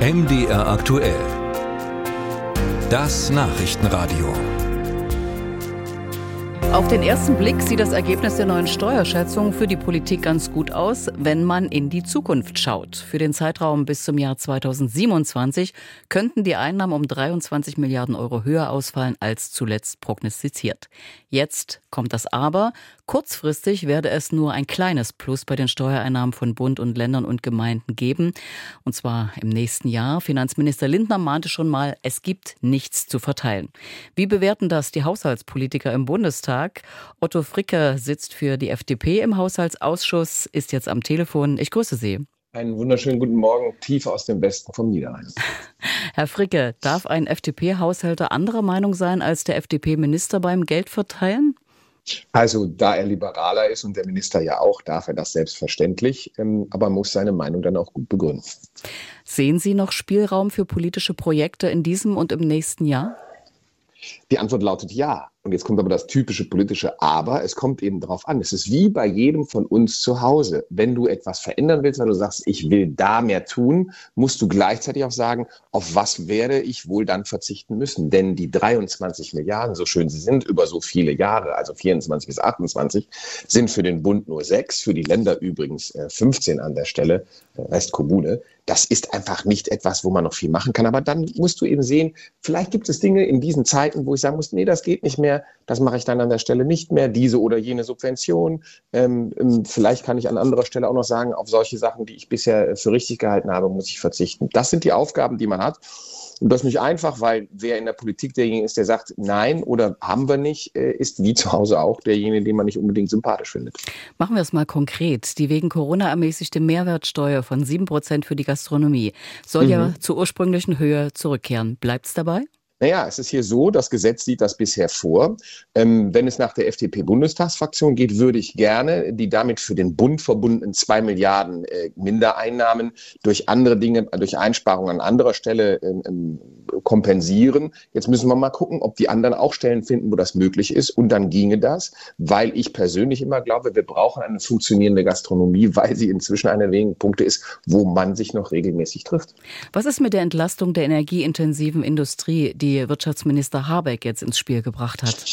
MDR aktuell. Das Nachrichtenradio. Auf den ersten Blick sieht das Ergebnis der neuen Steuerschätzung für die Politik ganz gut aus, wenn man in die Zukunft schaut. Für den Zeitraum bis zum Jahr 2027 könnten die Einnahmen um 23 Milliarden Euro höher ausfallen als zuletzt prognostiziert. Jetzt kommt das Aber. Kurzfristig werde es nur ein kleines Plus bei den Steuereinnahmen von Bund und Ländern und Gemeinden geben. Und zwar im nächsten Jahr. Finanzminister Lindner mahnte schon mal, es gibt nichts zu verteilen. Wie bewerten das die Haushaltspolitiker im Bundestag? Tag. Otto Fricke sitzt für die FDP im Haushaltsausschuss, ist jetzt am Telefon. Ich grüße Sie. Einen wunderschönen guten Morgen, tief aus dem Westen vom Niederrhein. Herr Fricke, darf ein FDP-Haushälter anderer Meinung sein als der FDP-Minister beim Geldverteilen? Also, da er liberaler ist und der Minister ja auch, darf er das selbstverständlich, ähm, aber muss seine Meinung dann auch gut begründen. Sehen Sie noch Spielraum für politische Projekte in diesem und im nächsten Jahr? Die Antwort lautet ja. Und jetzt kommt aber das typische politische Aber. Es kommt eben darauf an. Es ist wie bei jedem von uns zu Hause. Wenn du etwas verändern willst, weil du sagst, ich will da mehr tun, musst du gleichzeitig auch sagen, auf was werde ich wohl dann verzichten müssen? Denn die 23 Milliarden, so schön sie sind, über so viele Jahre, also 24 bis 28, sind für den Bund nur sechs, für die Länder übrigens 15 äh, an der Stelle, äh, Rest Kommune. Das ist einfach nicht etwas, wo man noch viel machen kann. Aber dann musst du eben sehen, vielleicht gibt es Dinge in diesen Zeiten, wo ich sagen muss, nee, das geht nicht mehr mehr, das mache ich dann an der Stelle nicht mehr, diese oder jene Subvention. Ähm, ähm, vielleicht kann ich an anderer Stelle auch noch sagen, auf solche Sachen, die ich bisher für richtig gehalten habe, muss ich verzichten. Das sind die Aufgaben, die man hat. Und das nicht einfach, weil wer in der Politik derjenige ist, der sagt, nein oder haben wir nicht, äh, ist wie zu Hause auch derjenige, den man nicht unbedingt sympathisch findet. Machen wir es mal konkret. Die wegen Corona ermäßigte Mehrwertsteuer von 7 Prozent für die Gastronomie soll mhm. ja zur ursprünglichen Höhe zurückkehren. Bleibt es dabei? Naja, es ist hier so, das Gesetz sieht das bisher vor. Ähm, wenn es nach der FDP-Bundestagsfraktion geht, würde ich gerne die damit für den Bund verbundenen zwei Milliarden äh, Mindereinnahmen durch andere Dinge, durch Einsparungen an anderer Stelle ähm, ähm, kompensieren. Jetzt müssen wir mal gucken, ob die anderen auch Stellen finden, wo das möglich ist. Und dann ginge das, weil ich persönlich immer glaube, wir brauchen eine funktionierende Gastronomie, weil sie inzwischen einer der wenigen Punkte ist, wo man sich noch regelmäßig trifft. Was ist mit der Entlastung der energieintensiven Industrie, die die Wirtschaftsminister Habeck jetzt ins Spiel gebracht hat?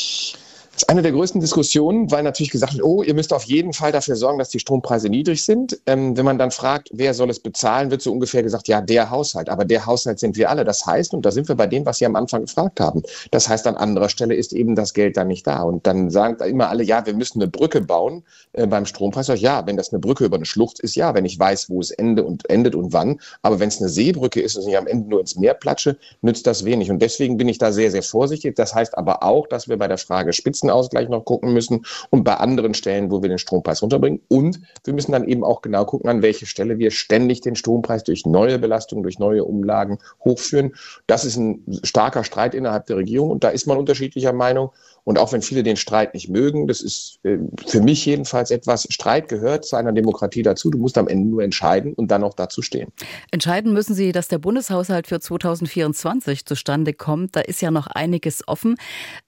Das ist eine der größten Diskussionen, weil natürlich gesagt wird, oh, ihr müsst auf jeden Fall dafür sorgen, dass die Strompreise niedrig sind. Ähm, wenn man dann fragt, wer soll es bezahlen, wird so ungefähr gesagt, ja, der Haushalt. Aber der Haushalt sind wir alle. Das heißt, und da sind wir bei dem, was Sie am Anfang gefragt haben, das heißt, an anderer Stelle ist eben das Geld dann nicht da. Und dann sagen immer alle, ja, wir müssen eine Brücke bauen äh, beim Strompreis. Ja, wenn das eine Brücke über eine Schlucht ist, ja, wenn ich weiß, wo es endet und endet und wann. Aber wenn es eine Seebrücke ist und ich am Ende nur ins Meer platsche, nützt das wenig. Und deswegen bin ich da sehr, sehr vorsichtig. Das heißt aber auch, dass wir bei der Frage Spitzen Kostenausgleich noch gucken müssen und bei anderen Stellen, wo wir den Strompreis runterbringen. Und wir müssen dann eben auch genau gucken, an welche Stelle wir ständig den Strompreis durch neue Belastungen, durch neue Umlagen hochführen. Das ist ein starker Streit innerhalb der Regierung und da ist man unterschiedlicher Meinung. Und auch wenn viele den Streit nicht mögen, das ist äh, für mich jedenfalls etwas, Streit gehört zu einer Demokratie dazu. Du musst am Ende nur entscheiden und dann auch dazu stehen. Entscheiden müssen Sie, dass der Bundeshaushalt für 2024 zustande kommt. Da ist ja noch einiges offen.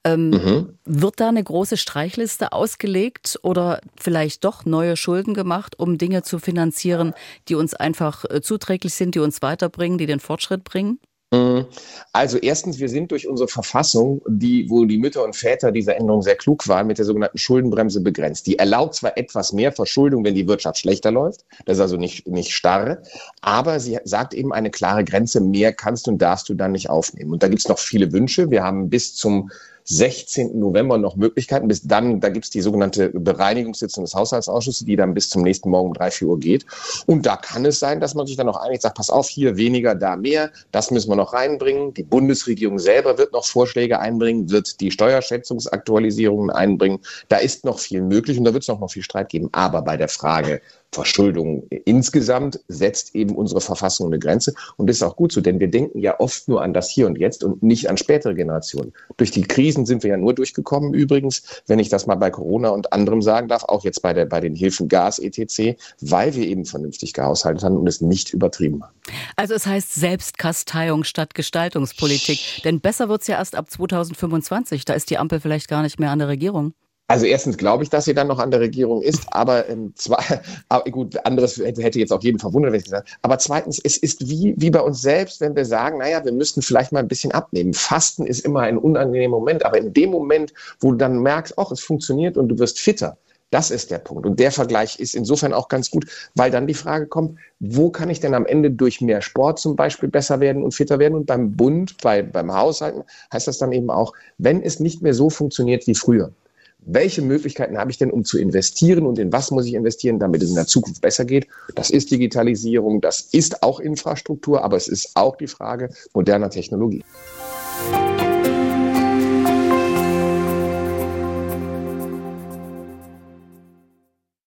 Ähm, mhm. Wird da eine große Streichliste ausgelegt oder vielleicht doch neue Schulden gemacht, um Dinge zu finanzieren, die uns einfach äh, zuträglich sind, die uns weiterbringen, die den Fortschritt bringen? Mhm. Also erstens, wir sind durch unsere Verfassung, die, wo die Mütter und Väter dieser Änderung sehr klug waren, mit der sogenannten Schuldenbremse begrenzt. Die erlaubt zwar etwas mehr Verschuldung, wenn die Wirtschaft schlechter läuft, das ist also nicht, nicht starr, aber sie sagt eben eine klare Grenze, mehr kannst und darfst du dann nicht aufnehmen. Und da gibt es noch viele Wünsche. Wir haben bis zum 16. November noch Möglichkeiten. Bis dann, da gibt es die sogenannte Bereinigungssitzung des Haushaltsausschusses, die dann bis zum nächsten Morgen um drei, vier Uhr geht. Und da kann es sein, dass man sich dann noch einigt, sagt, pass auf, hier weniger, da mehr. Das müssen wir noch reinbringen. Die Bundesregierung selber wird noch Vorschläge einbringen, wird die Steuerschätzungsaktualisierungen einbringen. Da ist noch viel möglich und da wird es noch viel Streit geben. Aber bei der Frage Verschuldung insgesamt setzt eben unsere Verfassung eine Grenze. Und das ist auch gut so, denn wir denken ja oft nur an das Hier und Jetzt und nicht an spätere Generationen. Durch die Krisen sind wir ja nur durchgekommen übrigens, wenn ich das mal bei Corona und anderem sagen darf, auch jetzt bei, der, bei den Hilfen Gas etc., weil wir eben vernünftig gehaushaltet haben und es nicht übertrieben haben. Also es heißt Selbstkasteiung statt Gestaltungspolitik. Denn besser wird es ja erst ab 2025. Da ist die Ampel vielleicht gar nicht mehr an der Regierung. Also erstens glaube ich, dass sie dann noch an der Regierung ist, aber, ähm, zwei, aber gut, anderes hätte jetzt auch jeden verwundert, wenn ich gesagt Aber zweitens, es ist wie, wie bei uns selbst, wenn wir sagen, naja, wir müssten vielleicht mal ein bisschen abnehmen. Fasten ist immer ein unangenehmer Moment, aber in dem Moment, wo du dann merkst, ach, es funktioniert und du wirst fitter, das ist der Punkt. Und der Vergleich ist insofern auch ganz gut, weil dann die Frage kommt, wo kann ich denn am Ende durch mehr Sport zum Beispiel besser werden und fitter werden? Und beim Bund, bei, beim Haushalten heißt das dann eben auch, wenn es nicht mehr so funktioniert wie früher, welche Möglichkeiten habe ich denn, um zu investieren und in was muss ich investieren, damit es in der Zukunft besser geht? Das ist Digitalisierung, das ist auch Infrastruktur, aber es ist auch die Frage moderner Technologie.